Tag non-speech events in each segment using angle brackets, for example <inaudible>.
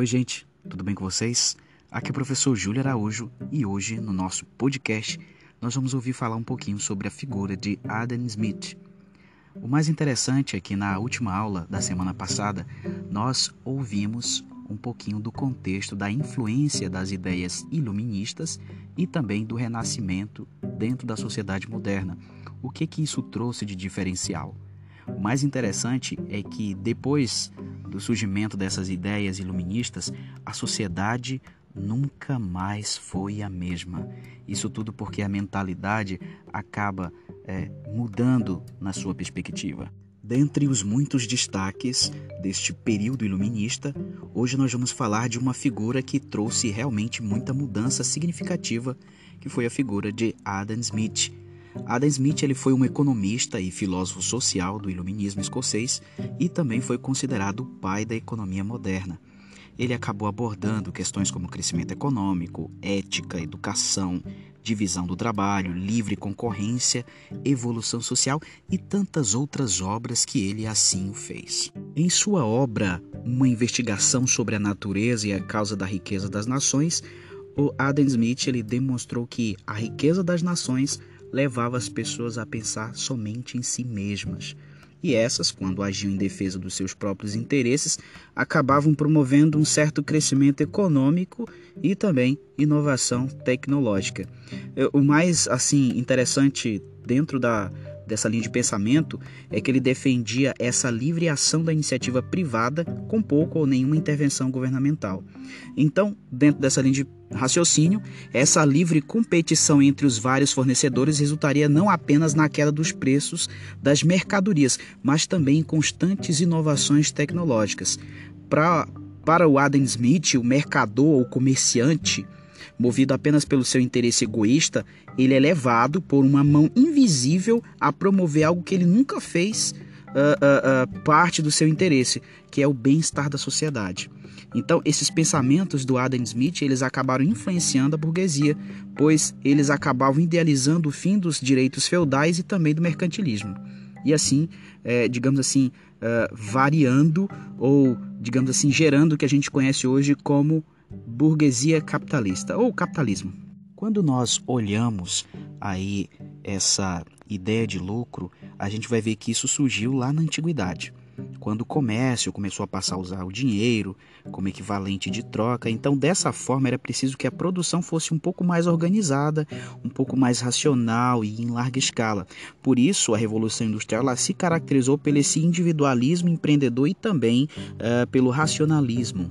Oi, gente, tudo bem com vocês? Aqui é o professor Júlio Araújo e hoje, no nosso podcast, nós vamos ouvir falar um pouquinho sobre a figura de Adam Smith. O mais interessante é que na última aula da semana passada, nós ouvimos um pouquinho do contexto da influência das ideias iluministas e também do renascimento dentro da sociedade moderna. O que que isso trouxe de diferencial? O mais interessante é que depois do surgimento dessas ideias iluministas, a sociedade nunca mais foi a mesma. Isso tudo porque a mentalidade acaba é, mudando na sua perspectiva. Dentre os muitos destaques deste período iluminista, hoje nós vamos falar de uma figura que trouxe realmente muita mudança significativa, que foi a figura de Adam Smith. Adam Smith ele foi um economista e filósofo social do iluminismo escocês e também foi considerado o pai da economia moderna ele acabou abordando questões como crescimento econômico, ética, educação, divisão do trabalho, livre concorrência, evolução social e tantas outras obras que ele assim o fez. Em sua obra, Uma Investigação sobre a Natureza e a Causa da Riqueza das Nações, o Adam Smith ele demonstrou que a riqueza das nações levava as pessoas a pensar somente em si mesmas e essas, quando agiam em defesa dos seus próprios interesses, acabavam promovendo um certo crescimento econômico e também inovação tecnológica. O mais assim interessante dentro da dessa linha de pensamento é que ele defendia essa livre ação da iniciativa privada com pouco ou nenhuma intervenção governamental. Então, dentro dessa linha de raciocínio, essa livre competição entre os vários fornecedores resultaria não apenas na queda dos preços das mercadorias, mas também em constantes inovações tecnológicas. Pra, para o Adam Smith, o mercador ou comerciante, Movido apenas pelo seu interesse egoísta, ele é levado por uma mão invisível a promover algo que ele nunca fez uh, uh, uh, parte do seu interesse, que é o bem-estar da sociedade. Então, esses pensamentos do Adam Smith, eles acabaram influenciando a burguesia, pois eles acabavam idealizando o fim dos direitos feudais e também do mercantilismo. E assim, é, digamos assim, variando ou, digamos assim, gerando o que a gente conhece hoje como burguesia capitalista ou capitalismo. Quando nós olhamos aí essa ideia de lucro, a gente vai ver que isso surgiu lá na antiguidade, quando o comércio começou a passar a usar o dinheiro como equivalente de troca. Então, dessa forma, era preciso que a produção fosse um pouco mais organizada, um pouco mais racional e em larga escala. Por isso, a Revolução Industrial se caracterizou pelo esse individualismo empreendedor e também uh, pelo racionalismo.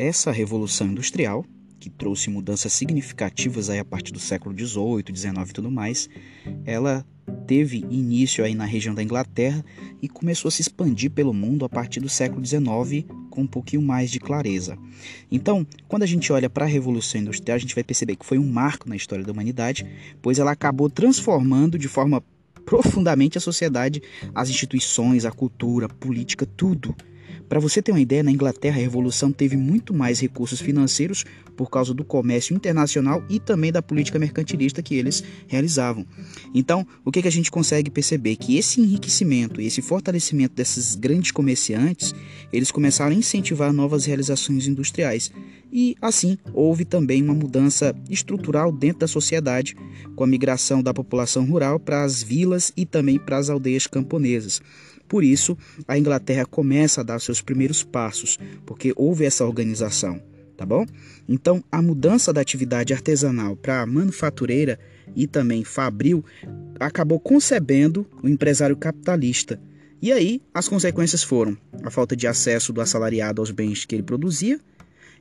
Essa revolução industrial, que trouxe mudanças significativas aí a partir do século XVIII, XIX e tudo mais, ela teve início aí na região da Inglaterra e começou a se expandir pelo mundo a partir do século XIX com um pouquinho mais de clareza. Então, quando a gente olha para a Revolução Industrial, a gente vai perceber que foi um marco na história da humanidade, pois ela acabou transformando de forma profundamente a sociedade, as instituições, a cultura, a política, tudo. Para você ter uma ideia, na Inglaterra a revolução teve muito mais recursos financeiros por causa do comércio internacional e também da política mercantilista que eles realizavam. Então, o que, que a gente consegue perceber? Que esse enriquecimento e esse fortalecimento desses grandes comerciantes, eles começaram a incentivar novas realizações industriais. E assim, houve também uma mudança estrutural dentro da sociedade, com a migração da população rural para as vilas e também para as aldeias camponesas. Por isso, a Inglaterra começa a dar seus primeiros passos, porque houve essa organização, tá bom? Então, a mudança da atividade artesanal para a manufatureira e também fabril acabou concebendo o empresário capitalista. E aí, as consequências foram a falta de acesso do assalariado aos bens que ele produzia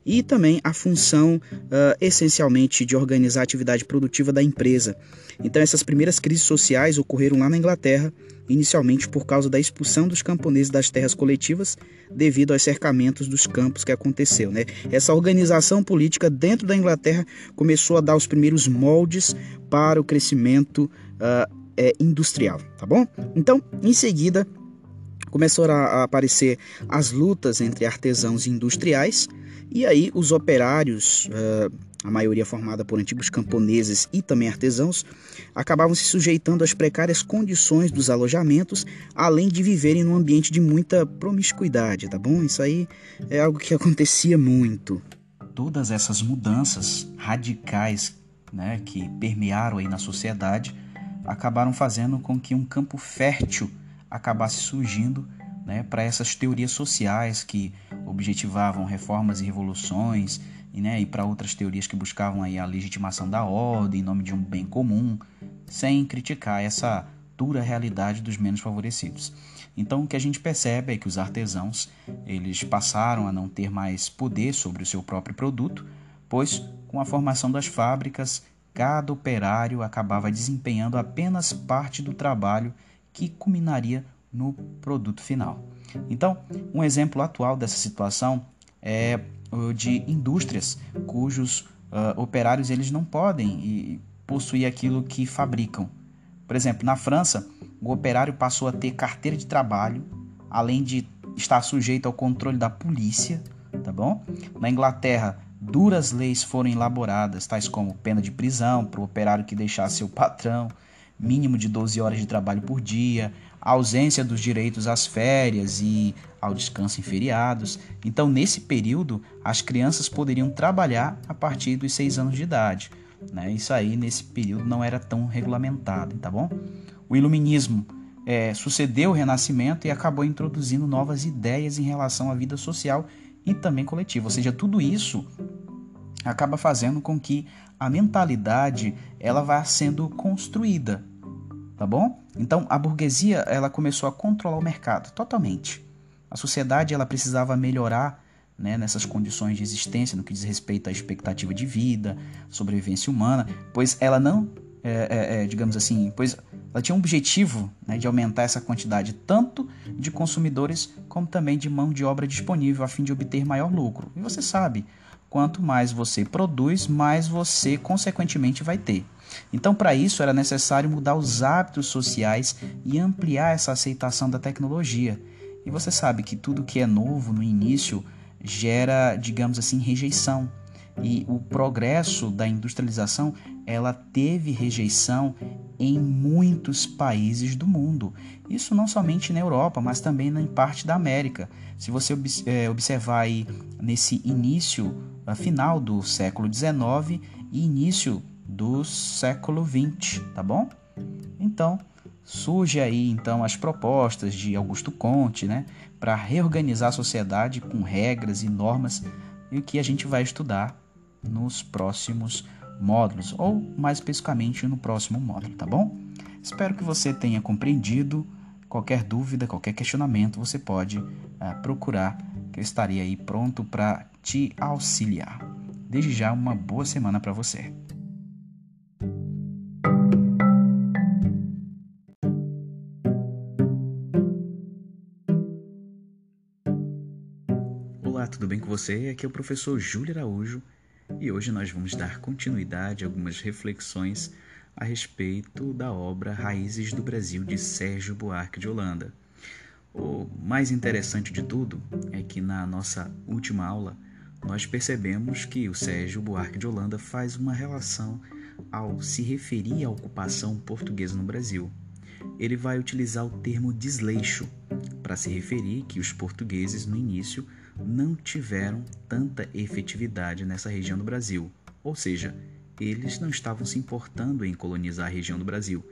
e também a função uh, essencialmente de organizar a atividade produtiva da empresa. Então, essas primeiras crises sociais ocorreram lá na Inglaterra, inicialmente por causa da expulsão dos camponeses das terras coletivas devido aos cercamentos dos campos que aconteceu. Né? Essa organização política dentro da Inglaterra começou a dar os primeiros moldes para o crescimento uh, é, industrial, tá bom? Então, em seguida, começaram a aparecer as lutas entre artesãos e industriais, e aí os operários uh, a maioria formada por antigos camponeses e também artesãos, acabavam se sujeitando às precárias condições dos alojamentos, além de viverem num ambiente de muita promiscuidade, tá bom? Isso aí é algo que <laughs> acontecia muito. Todas essas mudanças radicais né, que permearam aí na sociedade acabaram fazendo com que um campo fértil acabasse surgindo né, para essas teorias sociais que objetivavam reformas e revoluções e, né, e para outras teorias que buscavam aí a legitimação da ordem em nome de um bem comum, sem criticar essa dura realidade dos menos favorecidos. Então o que a gente percebe é que os artesãos eles passaram a não ter mais poder sobre o seu próprio produto, pois com a formação das fábricas cada operário acabava desempenhando apenas parte do trabalho que culminaria no produto final. Então, um exemplo atual dessa situação é o de indústrias cujos uh, operários eles não podem possuir aquilo que fabricam. Por exemplo, na França, o operário passou a ter carteira de trabalho, além de estar sujeito ao controle da polícia, tá bom? Na Inglaterra, duras leis foram elaboradas, tais como pena de prisão para o operário que deixasse seu patrão, mínimo de 12 horas de trabalho por dia, ausência dos direitos às férias e ao descanso em feriados. Então, nesse período, as crianças poderiam trabalhar a partir dos 6 anos de idade. Né? Isso aí, nesse período, não era tão regulamentado, tá bom? O iluminismo é, sucedeu o Renascimento e acabou introduzindo novas ideias em relação à vida social e também coletiva. Ou seja, tudo isso acaba fazendo com que a mentalidade ela vá sendo construída, tá bom? Então a burguesia ela começou a controlar o mercado totalmente. A sociedade ela precisava melhorar né, nessas condições de existência no que diz respeito à expectativa de vida, sobrevivência humana, pois ela não, é, é, é, digamos assim, pois ela tinha um objetivo né, de aumentar essa quantidade tanto de consumidores como também de mão de obra disponível a fim de obter maior lucro. E você sabe, quanto mais você produz, mais você consequentemente vai ter. Então, para isso era necessário mudar os hábitos sociais e ampliar essa aceitação da tecnologia. E você sabe que tudo que é novo no início gera, digamos assim, rejeição. E o progresso da industrialização, ela teve rejeição em muitos países do mundo. Isso não somente na Europa, mas também em parte da América. Se você é, observar aí nesse início, final do século XIX e início do século XX, tá bom? Então, surge aí então as propostas de Augusto Conte, né, para reorganizar a sociedade com regras e normas e o que a gente vai estudar nos próximos módulos, ou mais especificamente no próximo módulo, tá bom? Espero que você tenha compreendido. Qualquer dúvida, qualquer questionamento, você pode uh, procurar, que eu estaria aí pronto para te auxiliar. Desde já, uma boa semana para você. Olá, tudo bem com você? Aqui é o professor Júlio Araújo e hoje nós vamos dar continuidade a algumas reflexões a respeito da obra Raízes do Brasil de Sérgio Buarque de Holanda. O mais interessante de tudo é que na nossa última aula nós percebemos que o Sérgio Buarque de Holanda faz uma relação ao se referir à ocupação portuguesa no Brasil. Ele vai utilizar o termo desleixo para se referir que os portugueses no início não tiveram tanta efetividade nessa região do Brasil, ou seja, eles não estavam se importando em colonizar a região do Brasil,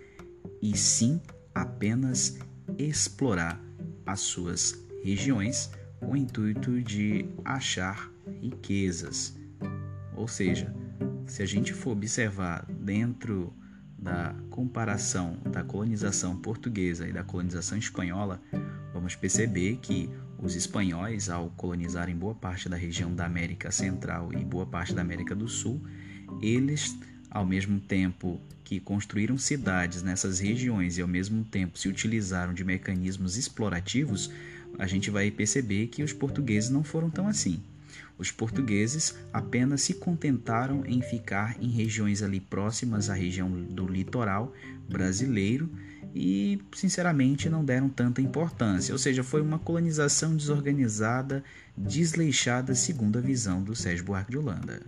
e sim apenas explorar as suas regiões com o intuito de achar riquezas. Ou seja, se a gente for observar dentro da comparação da colonização portuguesa e da colonização espanhola, vamos perceber que os espanhóis, ao colonizarem boa parte da região da América Central e boa parte da América do Sul, eles, ao mesmo tempo que construíram cidades nessas regiões e ao mesmo tempo se utilizaram de mecanismos explorativos, a gente vai perceber que os portugueses não foram tão assim. Os portugueses apenas se contentaram em ficar em regiões ali próximas à região do litoral brasileiro e, sinceramente, não deram tanta importância. Ou seja, foi uma colonização desorganizada, desleixada, segundo a visão do Sérgio Buarque de Holanda.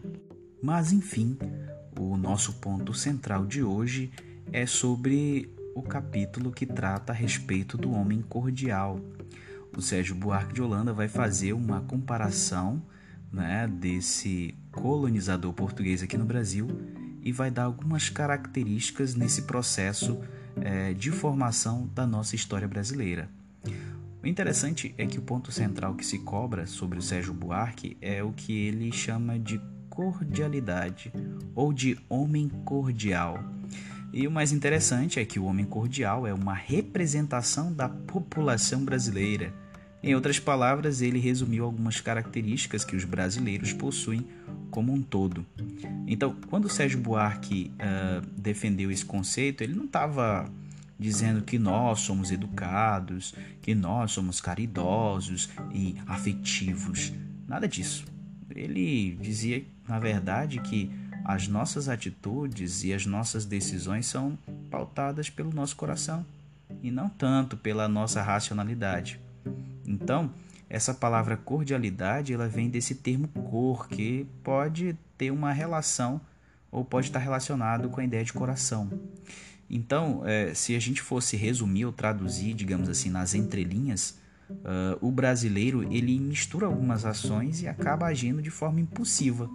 Mas enfim, o nosso ponto central de hoje é sobre o capítulo que trata a respeito do homem cordial. O Sérgio Buarque de Holanda vai fazer uma comparação né, desse colonizador português aqui no Brasil e vai dar algumas características nesse processo é, de formação da nossa história brasileira. O interessante é que o ponto central que se cobra sobre o Sérgio Buarque é o que ele chama de cordialidade ou de homem cordial. E o mais interessante é que o homem cordial é uma representação da população brasileira. Em outras palavras, ele resumiu algumas características que os brasileiros possuem como um todo. Então, quando Sérgio Buarque uh, defendeu esse conceito, ele não estava dizendo que nós somos educados, que nós somos caridosos e afetivos. Nada disso. Ele dizia, na verdade, que as nossas atitudes e as nossas decisões são pautadas pelo nosso coração e não tanto pela nossa racionalidade. Então, essa palavra cordialidade, ela vem desse termo cor, que pode ter uma relação ou pode estar relacionado com a ideia de coração. Então, é, se a gente fosse resumir ou traduzir, digamos assim, nas entrelinhas, uh, o brasileiro ele mistura algumas ações e acaba agindo de forma impulsiva,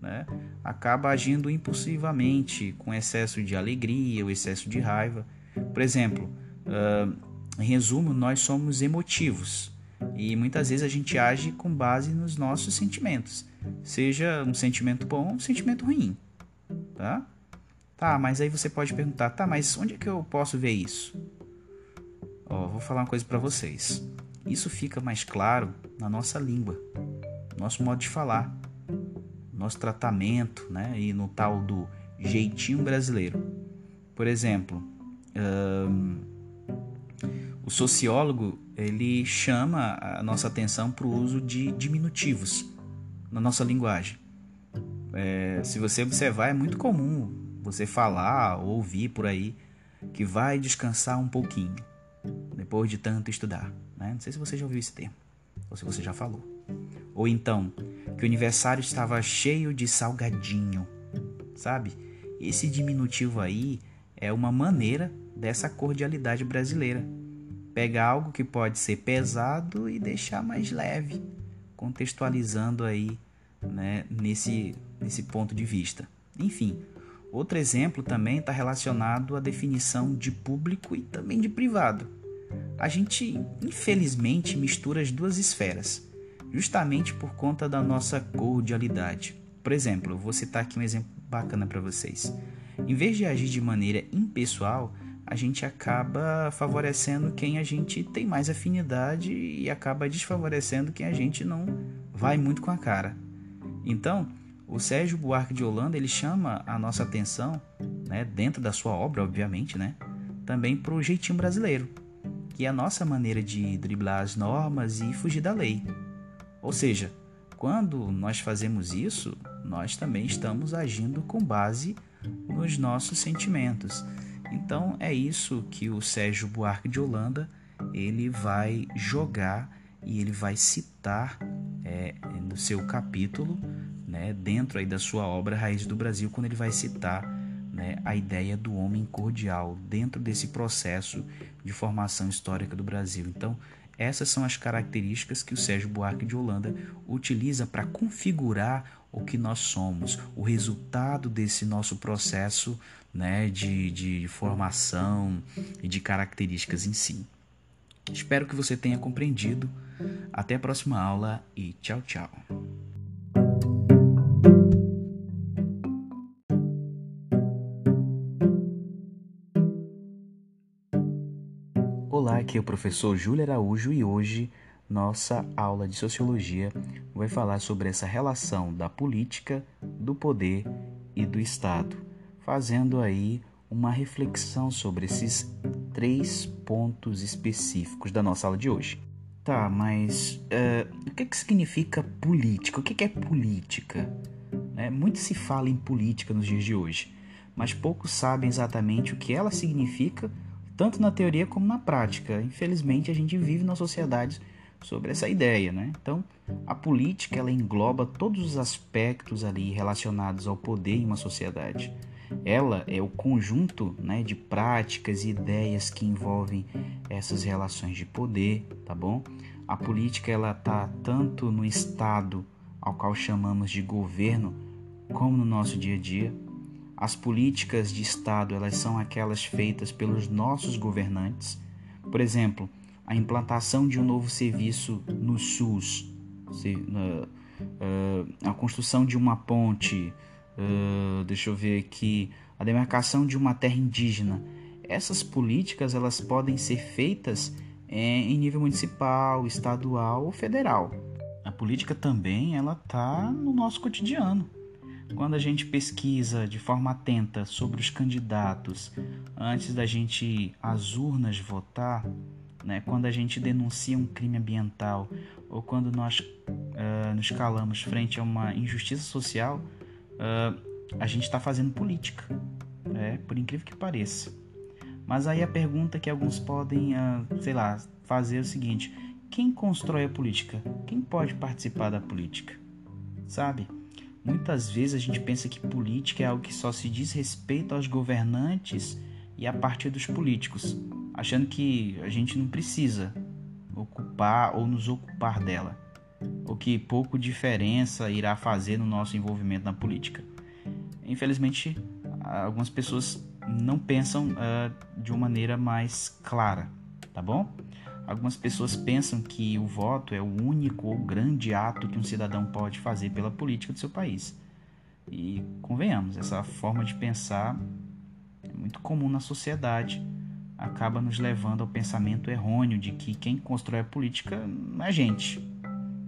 né? acaba agindo impulsivamente, com excesso de alegria ou excesso de raiva. Por exemplo, uh, em resumo, nós somos emotivos e muitas vezes a gente age com base nos nossos sentimentos, seja um sentimento bom ou um sentimento ruim, tá? Tá, mas aí você pode perguntar, tá, mas onde é que eu posso ver isso? Ó, vou falar uma coisa para vocês. Isso fica mais claro na nossa língua, nosso modo de falar, nosso tratamento, né? E no tal do jeitinho brasileiro. Por exemplo, um, o sociólogo ele chama a nossa atenção para o uso de diminutivos na nossa linguagem. É, se você observar, é muito comum você falar ou ouvir por aí que vai descansar um pouquinho depois de tanto estudar. Né? Não sei se você já ouviu esse termo ou se você já falou. Ou então, que o aniversário estava cheio de salgadinho, sabe? Esse diminutivo aí é uma maneira dessa cordialidade brasileira. Pegar algo que pode ser pesado e deixar mais leve, contextualizando aí né, nesse, nesse ponto de vista. Enfim, Outro exemplo também está relacionado à definição de público e também de privado. A gente, infelizmente, mistura as duas esferas, justamente por conta da nossa cordialidade. Por exemplo, eu vou citar aqui um exemplo bacana para vocês. Em vez de agir de maneira impessoal, a gente acaba favorecendo quem a gente tem mais afinidade e acaba desfavorecendo quem a gente não vai muito com a cara. Então, o Sérgio Buarque de Holanda ele chama a nossa atenção, né, dentro da sua obra, obviamente, né, também para o jeitinho brasileiro, que é a nossa maneira de driblar as normas e fugir da lei. Ou seja, quando nós fazemos isso, nós também estamos agindo com base nos nossos sentimentos. Então é isso que o Sérgio Buarque de Holanda ele vai jogar e ele vai citar é, no seu capítulo né, dentro aí da sua obra Raiz do Brasil, quando ele vai citar né, a ideia do homem cordial dentro desse processo de formação histórica do Brasil. Então, essas são as características que o Sérgio Buarque de Holanda utiliza para configurar o que nós somos, o resultado desse nosso processo né, de, de formação e de características em si. Espero que você tenha compreendido. Até a próxima aula e tchau, tchau. Olá, aqui é o professor Júlio Araújo e hoje nossa aula de sociologia vai falar sobre essa relação da política, do poder e do Estado, fazendo aí uma reflexão sobre esses três pontos específicos da nossa aula de hoje. Tá, mas uh, o que, que significa política? O que, que é política? Né? Muito se fala em política nos dias de hoje, mas poucos sabem exatamente o que ela significa, tanto na teoria como na prática. Infelizmente, a gente vive numa sociedade sobre essa ideia, né? Então, a política ela engloba todos os aspectos ali relacionados ao poder em uma sociedade. Ela é o conjunto né, de práticas e ideias que envolvem essas relações de poder, tá bom? A política ela tá tanto no estado ao qual chamamos de governo, como no nosso dia a dia. As políticas de estado elas são aquelas feitas pelos nossos governantes. Por exemplo, a implantação de um novo serviço no SUS, a construção de uma ponte, Uh, deixa eu ver aqui, a demarcação de uma terra indígena. Essas políticas elas podem ser feitas é, em nível municipal, estadual ou federal. A política também ela está no nosso cotidiano. Quando a gente pesquisa de forma atenta sobre os candidatos antes da gente às urnas votar, né, quando a gente denuncia um crime ambiental ou quando nós uh, nos calamos frente a uma injustiça social, uh, a gente está fazendo política, é, por incrível que pareça. Mas aí a pergunta que alguns podem, uh, sei lá, fazer é o seguinte: quem constrói a política? Quem pode participar da política? Sabe? Muitas vezes a gente pensa que política é algo que só se diz respeito aos governantes e a partir dos políticos, achando que a gente não precisa ocupar ou nos ocupar dela o que pouco diferença irá fazer no nosso envolvimento na política. Infelizmente, algumas pessoas não pensam uh, de uma maneira mais clara, tá bom? Algumas pessoas pensam que o voto é o único ou grande ato que um cidadão pode fazer pela política do seu país. E convenhamos, essa forma de pensar é muito comum na sociedade, acaba nos levando ao pensamento errôneo de que quem constrói a política não é a gente,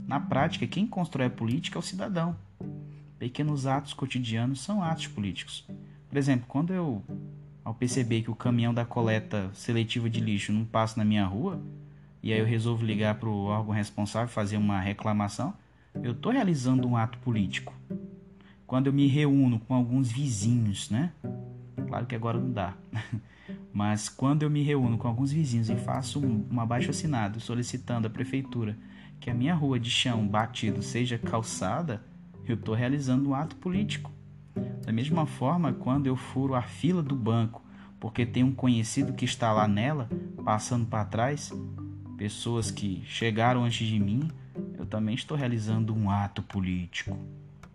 na prática, quem constrói a política é o cidadão. Pequenos atos cotidianos são atos políticos. Por exemplo, quando eu, ao perceber que o caminhão da coleta seletiva de lixo não passa na minha rua, e aí eu resolvo ligar para o órgão responsável fazer uma reclamação, eu estou realizando um ato político. Quando eu me reúno com alguns vizinhos, né? Claro que agora não dá. Mas quando eu me reúno com alguns vizinhos e faço um abaixo assinado solicitando à prefeitura que a minha rua de chão batido seja calçada, eu estou realizando um ato político. Da mesma forma, quando eu furo a fila do banco porque tem um conhecido que está lá nela, passando para trás, pessoas que chegaram antes de mim, eu também estou realizando um ato político.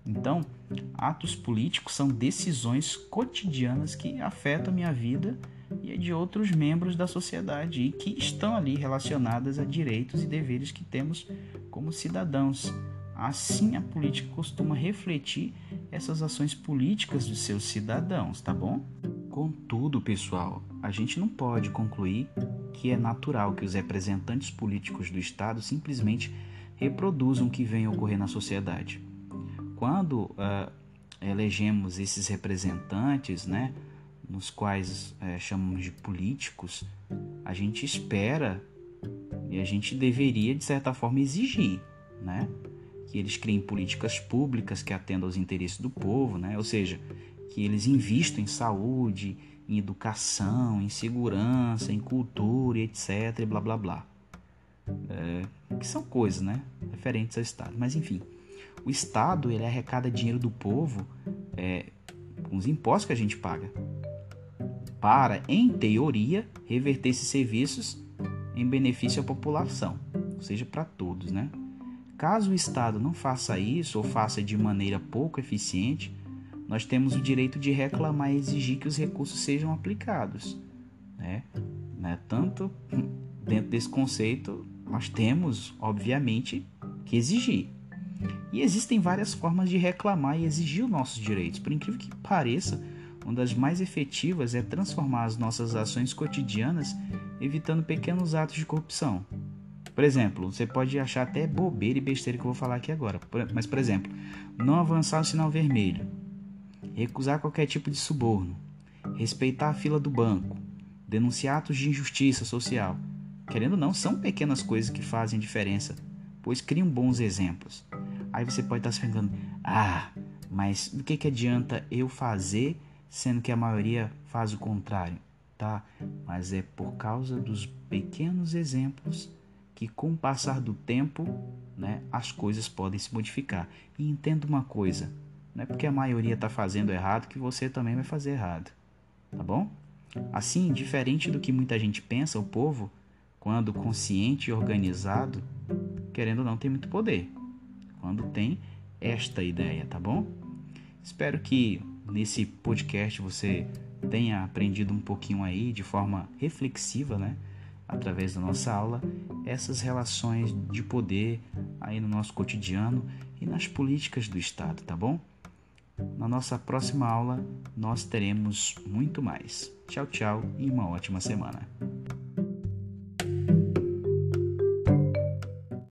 Então, atos políticos são decisões cotidianas que afetam a minha vida e a de outros membros da sociedade e que estão ali relacionadas a direitos e deveres que temos como cidadãos. Assim, a política costuma refletir essas ações políticas dos seus cidadãos, tá bom? Contudo, pessoal, a gente não pode concluir que é natural que os representantes políticos do Estado simplesmente reproduzam o que vem ocorrer na sociedade. Quando uh, elegemos esses representantes, né, nos quais é, chamamos de políticos, a gente espera e a gente deveria, de certa forma, exigir né? que eles criem políticas públicas que atendam aos interesses do povo, né? ou seja, que eles investam em saúde, em educação, em segurança, em cultura, etc. E blá blá blá. É, que são coisas né? referentes ao Estado. Mas enfim, o Estado ele arrecada dinheiro do povo é, com os impostos que a gente paga para, em teoria, reverter esses serviços em benefício à população, ou seja, para todos, né? Caso o Estado não faça isso ou faça de maneira pouco eficiente, nós temos o direito de reclamar e exigir que os recursos sejam aplicados, né? né? Tanto <laughs> dentro desse conceito, nós temos, obviamente, que exigir. E existem várias formas de reclamar e exigir os nossos direitos. Por incrível que pareça, uma das mais efetivas é transformar as nossas ações cotidianas evitando pequenos atos de corrupção. Por exemplo, você pode achar até bobeira e besteira que eu vou falar aqui agora, mas por exemplo, não avançar o sinal vermelho, recusar qualquer tipo de suborno, respeitar a fila do banco, denunciar atos de injustiça social. Querendo ou não, são pequenas coisas que fazem diferença, pois criam bons exemplos. Aí você pode estar se perguntando: ah, mas do que, que adianta eu fazer sendo que a maioria faz o contrário, tá? Mas é por causa dos pequenos exemplos que que com o passar do tempo, né, as coisas podem se modificar. E entenda uma coisa, não é porque a maioria está fazendo errado que você também vai fazer errado, tá bom? Assim, diferente do que muita gente pensa, o povo, quando consciente e organizado, querendo ou não, tem muito poder. Quando tem esta ideia, tá bom? Espero que nesse podcast você tenha aprendido um pouquinho aí de forma reflexiva, né? Através da nossa aula, essas relações de poder aí no nosso cotidiano e nas políticas do Estado, tá bom? Na nossa próxima aula, nós teremos muito mais. Tchau, tchau e uma ótima semana.